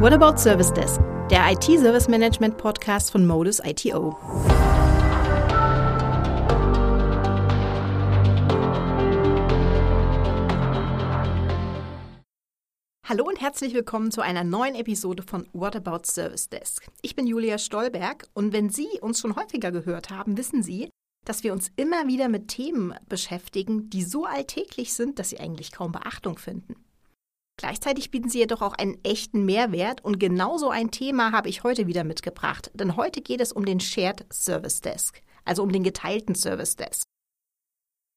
What About Service Desk, der IT-Service Management Podcast von Modus ITO. Hallo und herzlich willkommen zu einer neuen Episode von What About Service Desk. Ich bin Julia Stolberg und wenn Sie uns schon häufiger gehört haben, wissen Sie, dass wir uns immer wieder mit Themen beschäftigen, die so alltäglich sind, dass sie eigentlich kaum Beachtung finden. Gleichzeitig bieten sie jedoch auch einen echten Mehrwert und genauso ein Thema habe ich heute wieder mitgebracht, denn heute geht es um den Shared Service Desk, also um den geteilten Service Desk.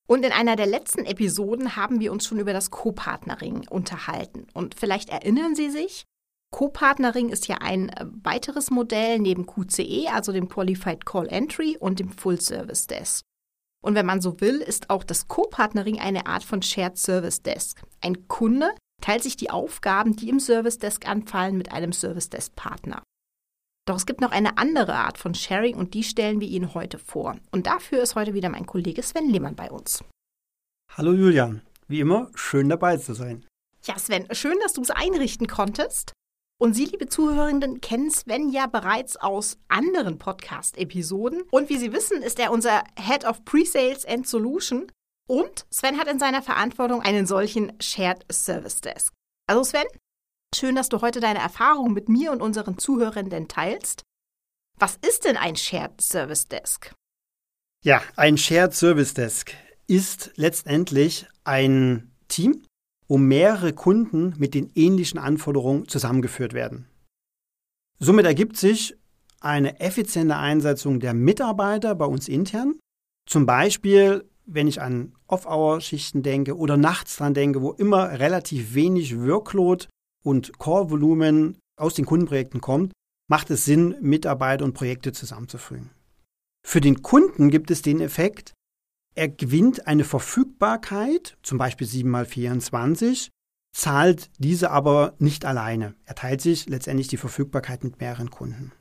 Und in einer der letzten Episoden haben wir uns schon über das Co-Partnering unterhalten. Und vielleicht erinnern Sie sich, Co-Partnering ist ja ein äh, weiteres Modell neben QCE, also dem Qualified Call Entry und dem Full Service Desk. Und wenn man so will, ist auch das Co-Partnering eine Art von Shared Service Desk. Ein Kunde teilt sich die Aufgaben, die im Service Desk anfallen, mit einem Service Desk Partner. Doch es gibt noch eine andere Art von Sharing und die stellen wir Ihnen heute vor. Und dafür ist heute wieder mein Kollege Sven Lehmann bei uns. Hallo Julian, wie immer schön dabei zu sein. Ja, Sven, schön, dass du es einrichten konntest. Und Sie, liebe Zuhörenden, kennen Sven ja bereits aus anderen Podcast-Episoden. Und wie Sie wissen, ist er unser Head of Pre-Sales and Solution. Und Sven hat in seiner Verantwortung einen solchen Shared Service Desk. Also Sven, Schön, dass du heute deine Erfahrungen mit mir und unseren Zuhörenden teilst. Was ist denn ein Shared Service Desk? Ja, ein Shared Service Desk ist letztendlich ein Team, wo mehrere Kunden mit den ähnlichen Anforderungen zusammengeführt werden. Somit ergibt sich eine effiziente Einsetzung der Mitarbeiter bei uns intern. Zum Beispiel, wenn ich an Off-Hour-Schichten denke oder nachts dran denke, wo immer relativ wenig Workload und Core-Volumen aus den Kundenprojekten kommt, macht es Sinn, Mitarbeiter und Projekte zusammenzufügen. Für den Kunden gibt es den Effekt, er gewinnt eine Verfügbarkeit, zum Beispiel 7x24, zahlt diese aber nicht alleine. Er teilt sich letztendlich die Verfügbarkeit mit mehreren Kunden.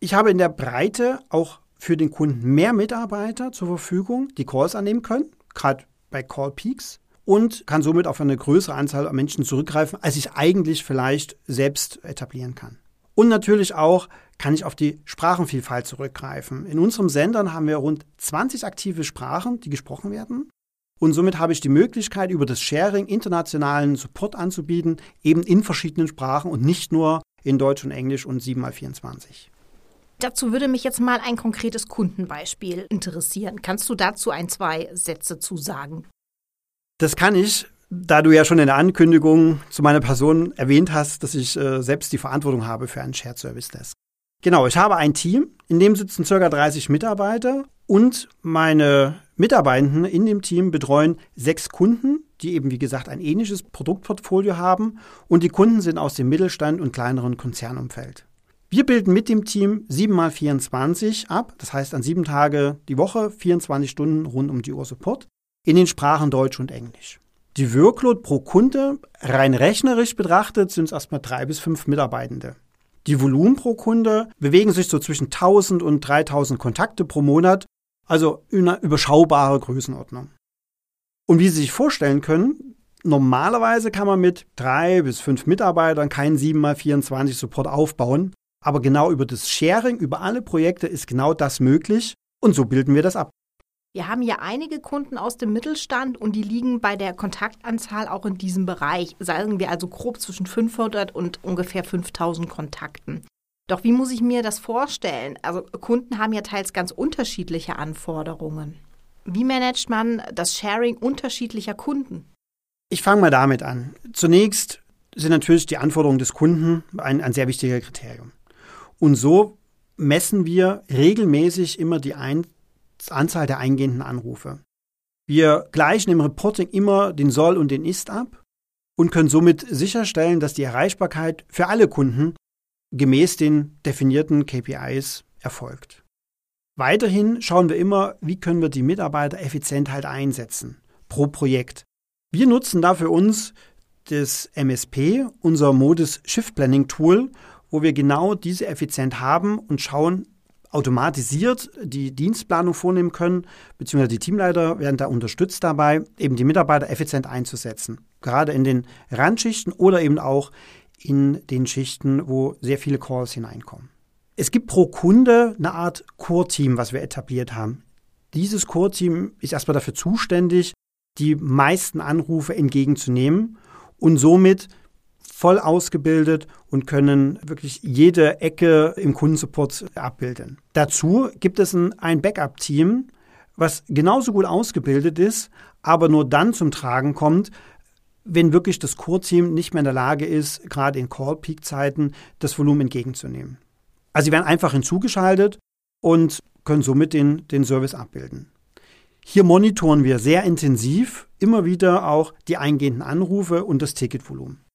Ich habe in der Breite auch für den Kunden mehr Mitarbeiter zur Verfügung, die Calls annehmen können, gerade bei Call Peaks und kann somit auf eine größere Anzahl an Menschen zurückgreifen, als ich eigentlich vielleicht selbst etablieren kann. Und natürlich auch kann ich auf die Sprachenvielfalt zurückgreifen. In unserem Sendern haben wir rund 20 aktive Sprachen, die gesprochen werden. Und somit habe ich die Möglichkeit, über das Sharing internationalen Support anzubieten, eben in verschiedenen Sprachen und nicht nur in Deutsch und Englisch und 7x24. Dazu würde mich jetzt mal ein konkretes Kundenbeispiel interessieren. Kannst du dazu ein, zwei Sätze zu sagen? Das kann ich, da du ja schon in der Ankündigung zu meiner Person erwähnt hast, dass ich äh, selbst die Verantwortung habe für einen Shared Service Desk. Genau, ich habe ein Team, in dem sitzen ca. 30 Mitarbeiter und meine Mitarbeitenden in dem Team betreuen sechs Kunden, die eben wie gesagt ein ähnliches Produktportfolio haben und die Kunden sind aus dem Mittelstand und kleineren Konzernumfeld. Wir bilden mit dem Team 7 x 24 ab, das heißt an sieben Tage die Woche, 24 Stunden rund um die Uhr Support in den Sprachen Deutsch und Englisch. Die Workload pro Kunde, rein rechnerisch betrachtet, sind es erstmal drei bis fünf Mitarbeitende. Die Volumen pro Kunde bewegen sich so zwischen 1000 und 3000 Kontakte pro Monat, also eine überschaubare Größenordnung. Und wie Sie sich vorstellen können, normalerweise kann man mit drei bis fünf Mitarbeitern keinen 7x24 Support aufbauen, aber genau über das Sharing, über alle Projekte ist genau das möglich und so bilden wir das ab. Wir haben ja einige Kunden aus dem Mittelstand und die liegen bei der Kontaktanzahl auch in diesem Bereich. Sagen wir also grob zwischen 500 und ungefähr 5000 Kontakten. Doch wie muss ich mir das vorstellen? Also Kunden haben ja teils ganz unterschiedliche Anforderungen. Wie managt man das Sharing unterschiedlicher Kunden? Ich fange mal damit an. Zunächst sind natürlich die Anforderungen des Kunden ein, ein sehr wichtiger Kriterium. Und so messen wir regelmäßig immer die ein Anzahl der eingehenden Anrufe. Wir gleichen im Reporting immer den Soll und den Ist ab und können somit sicherstellen, dass die Erreichbarkeit für alle Kunden gemäß den definierten KPIs erfolgt. Weiterhin schauen wir immer, wie können wir die Mitarbeiter effizient halt einsetzen pro Projekt. Wir nutzen dafür uns das MSP, unser Modus Shift Planning Tool, wo wir genau diese effizient haben und schauen, automatisiert die Dienstplanung vornehmen können, beziehungsweise die Teamleiter werden da unterstützt dabei, eben die Mitarbeiter effizient einzusetzen. Gerade in den Randschichten oder eben auch in den Schichten, wo sehr viele Calls hineinkommen. Es gibt pro Kunde eine Art Core-Team, was wir etabliert haben. Dieses Core-Team ist erstmal dafür zuständig, die meisten Anrufe entgegenzunehmen und somit voll ausgebildet und können wirklich jede Ecke im Kundensupport abbilden. Dazu gibt es ein, Backup-Team, was genauso gut ausgebildet ist, aber nur dann zum Tragen kommt, wenn wirklich das Core-Team nicht mehr in der Lage ist, gerade in Call-Peak-Zeiten das Volumen entgegenzunehmen. Also sie werden einfach hinzugeschaltet und können somit den, den Service abbilden. Hier monitoren wir sehr intensiv immer wieder auch die eingehenden Anrufe und das Ticketvolumen.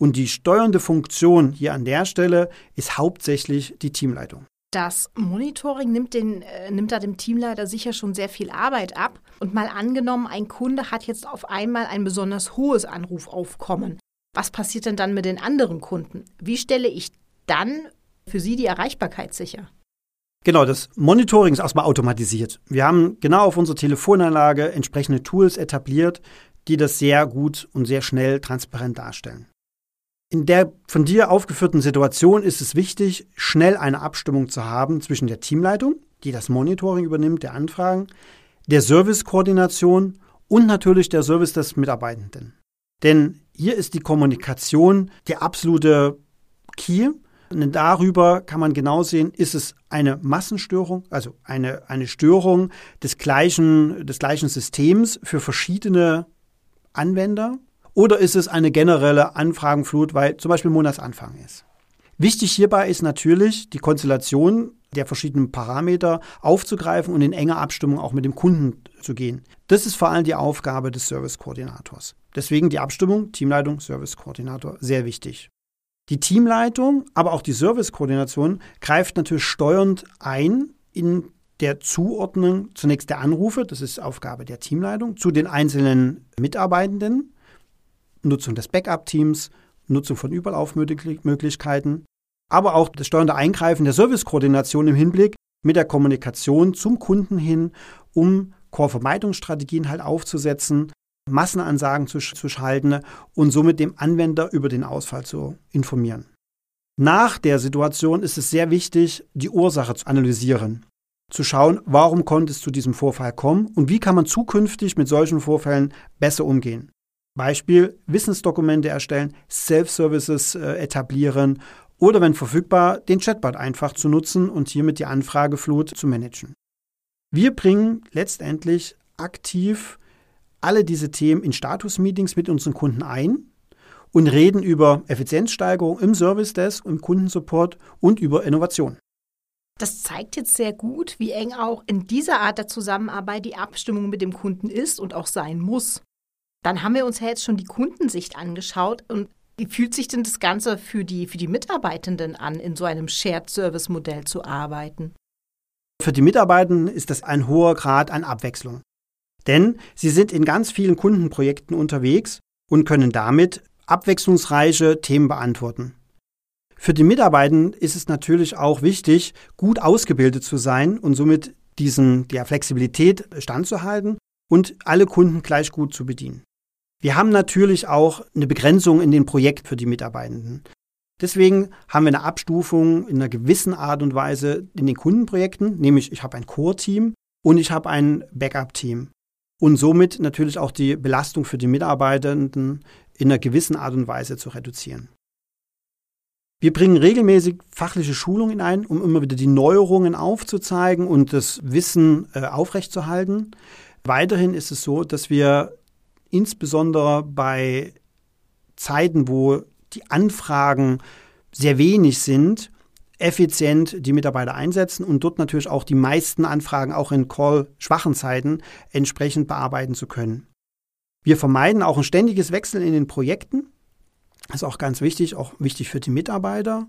Und die steuernde Funktion hier an der Stelle ist hauptsächlich die Teamleitung. Das Monitoring nimmt, den, äh, nimmt da dem Teamleiter sicher schon sehr viel Arbeit ab. Und mal angenommen, ein Kunde hat jetzt auf einmal ein besonders hohes Anrufaufkommen. Was passiert denn dann mit den anderen Kunden? Wie stelle ich dann für sie die Erreichbarkeit sicher? Genau, das Monitoring ist erstmal automatisiert. Wir haben genau auf unserer Telefonanlage entsprechende Tools etabliert, die das sehr gut und sehr schnell transparent darstellen. In der von dir aufgeführten Situation ist es wichtig, schnell eine Abstimmung zu haben zwischen der Teamleitung, die das Monitoring übernimmt, der Anfragen, der Servicekoordination und natürlich der Service des Mitarbeitenden. Denn hier ist die Kommunikation der absolute Key. Und darüber kann man genau sehen, ist es eine Massenstörung, also eine, eine Störung des gleichen, des gleichen Systems für verschiedene Anwender oder ist es eine generelle Anfragenflut, weil zum Beispiel Monatsanfang ist? Wichtig hierbei ist natürlich die Konstellation der verschiedenen Parameter aufzugreifen und in enger Abstimmung auch mit dem Kunden zu gehen. Das ist vor allem die Aufgabe des Service-Koordinators. Deswegen die Abstimmung, Teamleitung, Service-Koordinator, sehr wichtig. Die Teamleitung, aber auch die Service-Koordination greift natürlich steuernd ein in der Zuordnung zunächst der Anrufe, das ist Aufgabe der Teamleitung, zu den einzelnen Mitarbeitenden Nutzung des Backup-Teams, Nutzung von Überlaufmöglichkeiten, aber auch das steuernde Eingreifen der Servicekoordination im Hinblick mit der Kommunikation zum Kunden hin, um Core-Vermeidungsstrategien halt aufzusetzen, Massenansagen zu, zu schalten und somit dem Anwender über den Ausfall zu informieren. Nach der Situation ist es sehr wichtig, die Ursache zu analysieren, zu schauen, warum konnte es zu diesem Vorfall kommen und wie kann man zukünftig mit solchen Vorfällen besser umgehen. Beispiel Wissensdokumente erstellen, Self-Services äh, etablieren oder wenn verfügbar, den Chatbot einfach zu nutzen und hiermit die Anfrageflut zu managen. Wir bringen letztendlich aktiv alle diese Themen in Status-Meetings mit unseren Kunden ein und reden über Effizienzsteigerung im Service Desk, im Kundensupport und über Innovation. Das zeigt jetzt sehr gut, wie eng auch in dieser Art der Zusammenarbeit die Abstimmung mit dem Kunden ist und auch sein muss. Dann haben wir uns ja jetzt schon die Kundensicht angeschaut und wie fühlt sich denn das Ganze für die, für die Mitarbeitenden an, in so einem Shared-Service-Modell zu arbeiten? Für die Mitarbeitenden ist das ein hoher Grad an Abwechslung. Denn sie sind in ganz vielen Kundenprojekten unterwegs und können damit abwechslungsreiche Themen beantworten. Für die Mitarbeitenden ist es natürlich auch wichtig, gut ausgebildet zu sein und somit diesen, der Flexibilität standzuhalten und alle Kunden gleich gut zu bedienen. Wir haben natürlich auch eine Begrenzung in den Projekten für die Mitarbeitenden. Deswegen haben wir eine Abstufung in einer gewissen Art und Weise in den Kundenprojekten, nämlich ich habe ein Core-Team und ich habe ein Backup-Team. Und somit natürlich auch die Belastung für die Mitarbeitenden in einer gewissen Art und Weise zu reduzieren. Wir bringen regelmäßig fachliche Schulungen ein, um immer wieder die Neuerungen aufzuzeigen und das Wissen äh, aufrechtzuerhalten. Weiterhin ist es so, dass wir insbesondere bei Zeiten, wo die Anfragen sehr wenig sind, effizient die Mitarbeiter einsetzen und dort natürlich auch die meisten Anfragen auch in Call-schwachen Zeiten entsprechend bearbeiten zu können. Wir vermeiden auch ein ständiges Wechseln in den Projekten. Das ist auch ganz wichtig, auch wichtig für die Mitarbeiter.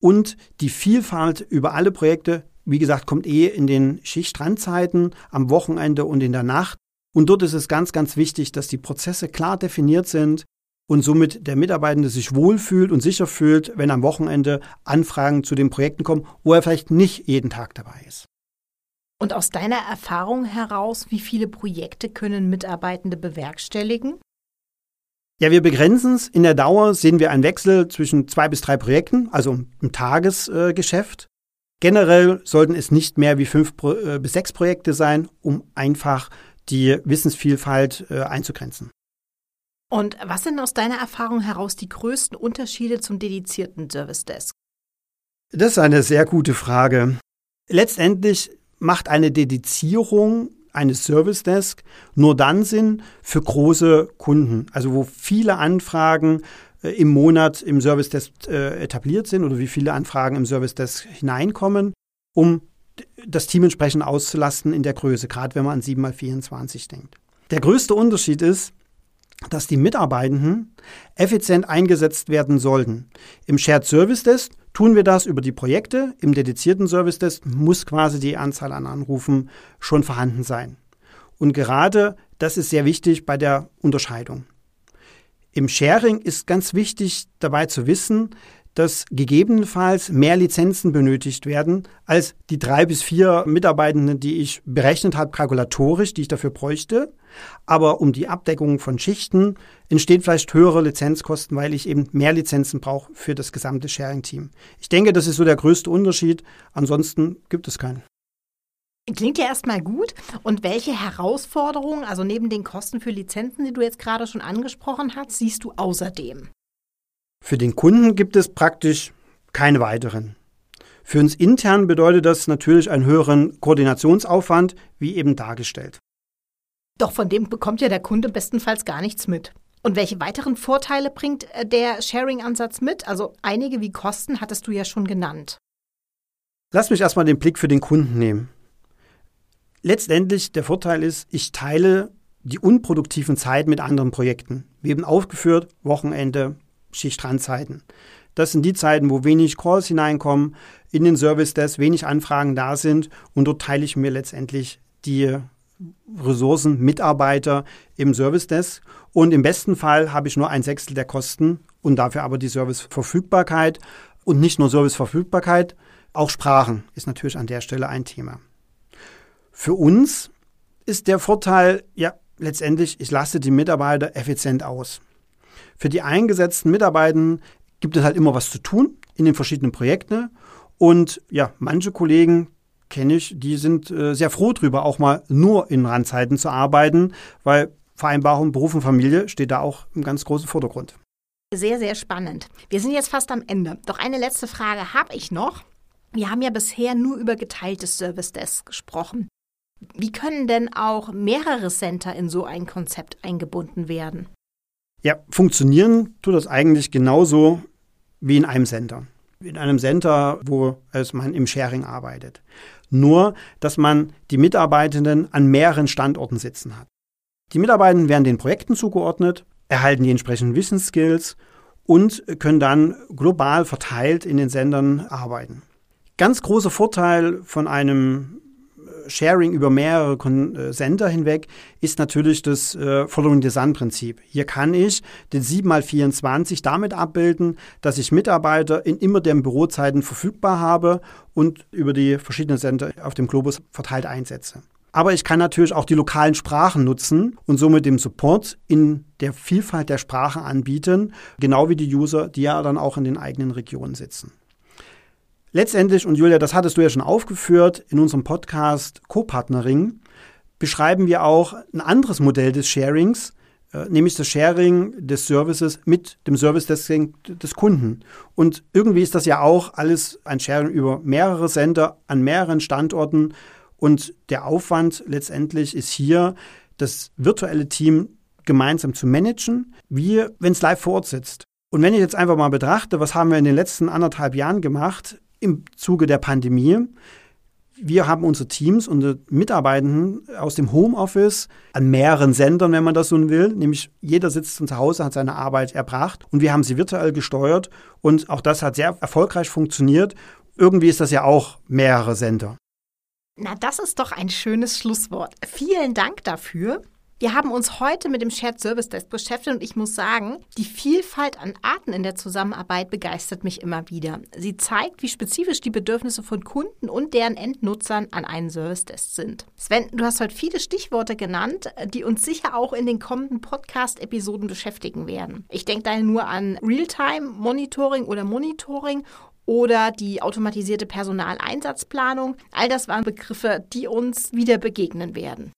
Und die Vielfalt über alle Projekte, wie gesagt, kommt eh in den Schichtrandzeiten, am Wochenende und in der Nacht. Und dort ist es ganz, ganz wichtig, dass die Prozesse klar definiert sind und somit der Mitarbeitende sich wohlfühlt und sicher fühlt, wenn am Wochenende Anfragen zu den Projekten kommen, wo er vielleicht nicht jeden Tag dabei ist. Und aus deiner Erfahrung heraus, wie viele Projekte können Mitarbeitende bewerkstelligen? Ja, wir begrenzen es. In der Dauer sehen wir einen Wechsel zwischen zwei bis drei Projekten, also im Tagesgeschäft. Generell sollten es nicht mehr wie fünf äh, bis sechs Projekte sein, um einfach die Wissensvielfalt äh, einzugrenzen. Und was sind aus deiner Erfahrung heraus die größten Unterschiede zum dedizierten Service Desk? Das ist eine sehr gute Frage. Letztendlich macht eine Dedizierung eines Service Desk nur dann Sinn für große Kunden, also wo viele Anfragen äh, im Monat im Service Desk äh, etabliert sind oder wie viele Anfragen im Service Desk hineinkommen, um das Team entsprechend auszulasten in der Größe, gerade wenn man an 7 mal 24 denkt. Der größte Unterschied ist, dass die Mitarbeitenden effizient eingesetzt werden sollten. Im Shared Service Desk tun wir das über die Projekte, im dedizierten Service Desk muss quasi die Anzahl an Anrufen schon vorhanden sein. Und gerade das ist sehr wichtig bei der Unterscheidung. Im Sharing ist ganz wichtig dabei zu wissen, dass gegebenenfalls mehr Lizenzen benötigt werden als die drei bis vier Mitarbeitenden, die ich berechnet habe, kalkulatorisch, die ich dafür bräuchte. Aber um die Abdeckung von Schichten entstehen vielleicht höhere Lizenzkosten, weil ich eben mehr Lizenzen brauche für das gesamte Sharing-Team. Ich denke, das ist so der größte Unterschied. Ansonsten gibt es keinen. Klingt ja erstmal gut. Und welche Herausforderungen, also neben den Kosten für Lizenzen, die du jetzt gerade schon angesprochen hast, siehst du außerdem? Für den Kunden gibt es praktisch keine weiteren. Für uns intern bedeutet das natürlich einen höheren Koordinationsaufwand, wie eben dargestellt. Doch von dem bekommt ja der Kunde bestenfalls gar nichts mit. Und welche weiteren Vorteile bringt äh, der Sharing-Ansatz mit? Also einige wie Kosten hattest du ja schon genannt. Lass mich erstmal den Blick für den Kunden nehmen. Letztendlich der Vorteil ist, ich teile die unproduktiven Zeiten mit anderen Projekten. Wir haben aufgeführt, Wochenende, Schichtrandzeiten. Das sind die Zeiten, wo wenig Calls hineinkommen, in den Service Desk wenig Anfragen da sind und dort teile ich mir letztendlich die Ressourcen, Mitarbeiter im Service Desk und im besten Fall habe ich nur ein Sechstel der Kosten und dafür aber die Serviceverfügbarkeit und nicht nur Serviceverfügbarkeit, auch Sprachen ist natürlich an der Stelle ein Thema. Für uns ist der Vorteil, ja, letztendlich, ich lasse die Mitarbeiter effizient aus. Für die eingesetzten Mitarbeitenden gibt es halt immer was zu tun in den verschiedenen Projekten. Und ja, manche Kollegen kenne ich, die sind äh, sehr froh drüber, auch mal nur in Randzeiten zu arbeiten, weil Vereinbarung Beruf und Familie steht da auch im ganz großen Vordergrund. Sehr, sehr spannend. Wir sind jetzt fast am Ende. Doch eine letzte Frage habe ich noch. Wir haben ja bisher nur über geteiltes Service Desk gesprochen. Wie können denn auch mehrere Center in so ein Konzept eingebunden werden? Ja, funktionieren tut das eigentlich genauso wie in einem Center. In einem Center, wo es man im Sharing arbeitet. Nur, dass man die Mitarbeitenden an mehreren Standorten sitzen hat. Die Mitarbeitenden werden den Projekten zugeordnet, erhalten die entsprechenden Wissensskills und können dann global verteilt in den Sendern arbeiten. Ganz großer Vorteil von einem Sharing über mehrere äh, Sender hinweg ist natürlich das äh, Following Sun Prinzip. Hier kann ich den 7x24 damit abbilden, dass ich Mitarbeiter in immer den Bürozeiten verfügbar habe und über die verschiedenen Sender auf dem Globus verteilt einsetze. Aber ich kann natürlich auch die lokalen Sprachen nutzen und somit dem Support in der Vielfalt der Sprachen anbieten, genau wie die User, die ja dann auch in den eigenen Regionen sitzen. Letztendlich, und Julia, das hattest du ja schon aufgeführt in unserem Podcast Co-Partnering, beschreiben wir auch ein anderes Modell des Sharings, äh, nämlich das Sharing des Services mit dem Service des, des Kunden. Und irgendwie ist das ja auch alles ein Sharing über mehrere Sender an mehreren Standorten. Und der Aufwand letztendlich ist hier, das virtuelle Team gemeinsam zu managen, wie wenn es live vor Ort sitzt. Und wenn ich jetzt einfach mal betrachte, was haben wir in den letzten anderthalb Jahren gemacht, im Zuge der Pandemie. Wir haben unsere Teams, unsere Mitarbeitenden aus dem Homeoffice an mehreren Sendern, wenn man das so will. Nämlich jeder sitzt zu Hause, hat seine Arbeit erbracht und wir haben sie virtuell gesteuert und auch das hat sehr erfolgreich funktioniert. Irgendwie ist das ja auch mehrere Sender. Na, das ist doch ein schönes Schlusswort. Vielen Dank dafür. Wir haben uns heute mit dem Shared Service Desk beschäftigt und ich muss sagen, die Vielfalt an Arten in der Zusammenarbeit begeistert mich immer wieder. Sie zeigt, wie spezifisch die Bedürfnisse von Kunden und deren Endnutzern an einen Service Desk sind. Sven, du hast heute viele Stichworte genannt, die uns sicher auch in den kommenden Podcast-Episoden beschäftigen werden. Ich denke da nur an Realtime-Monitoring oder Monitoring oder die automatisierte Personaleinsatzplanung. All das waren Begriffe, die uns wieder begegnen werden.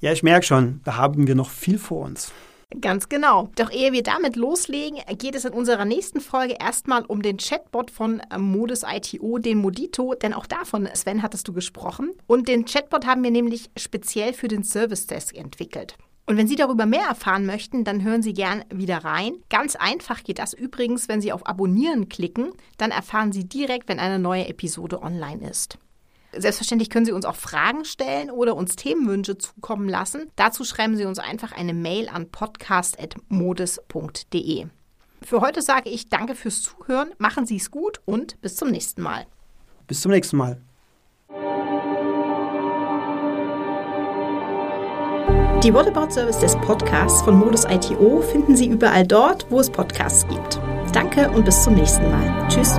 Ja, ich merke schon, da haben wir noch viel vor uns. Ganz genau. Doch ehe wir damit loslegen, geht es in unserer nächsten Folge erstmal um den Chatbot von Modus ITO, den Modito, denn auch davon, Sven, hattest du gesprochen. Und den Chatbot haben wir nämlich speziell für den Service Desk entwickelt. Und wenn Sie darüber mehr erfahren möchten, dann hören Sie gern wieder rein. Ganz einfach geht das übrigens, wenn Sie auf Abonnieren klicken, dann erfahren Sie direkt, wenn eine neue Episode online ist. Selbstverständlich können Sie uns auch Fragen stellen oder uns Themenwünsche zukommen lassen. Dazu schreiben Sie uns einfach eine Mail an podcast.modus.de. Für heute sage ich danke fürs Zuhören, machen Sie es gut und bis zum nächsten Mal. Bis zum nächsten Mal. Die Whatabout Service des Podcasts von Modus ITO finden Sie überall dort, wo es Podcasts gibt. Danke und bis zum nächsten Mal. Tschüss.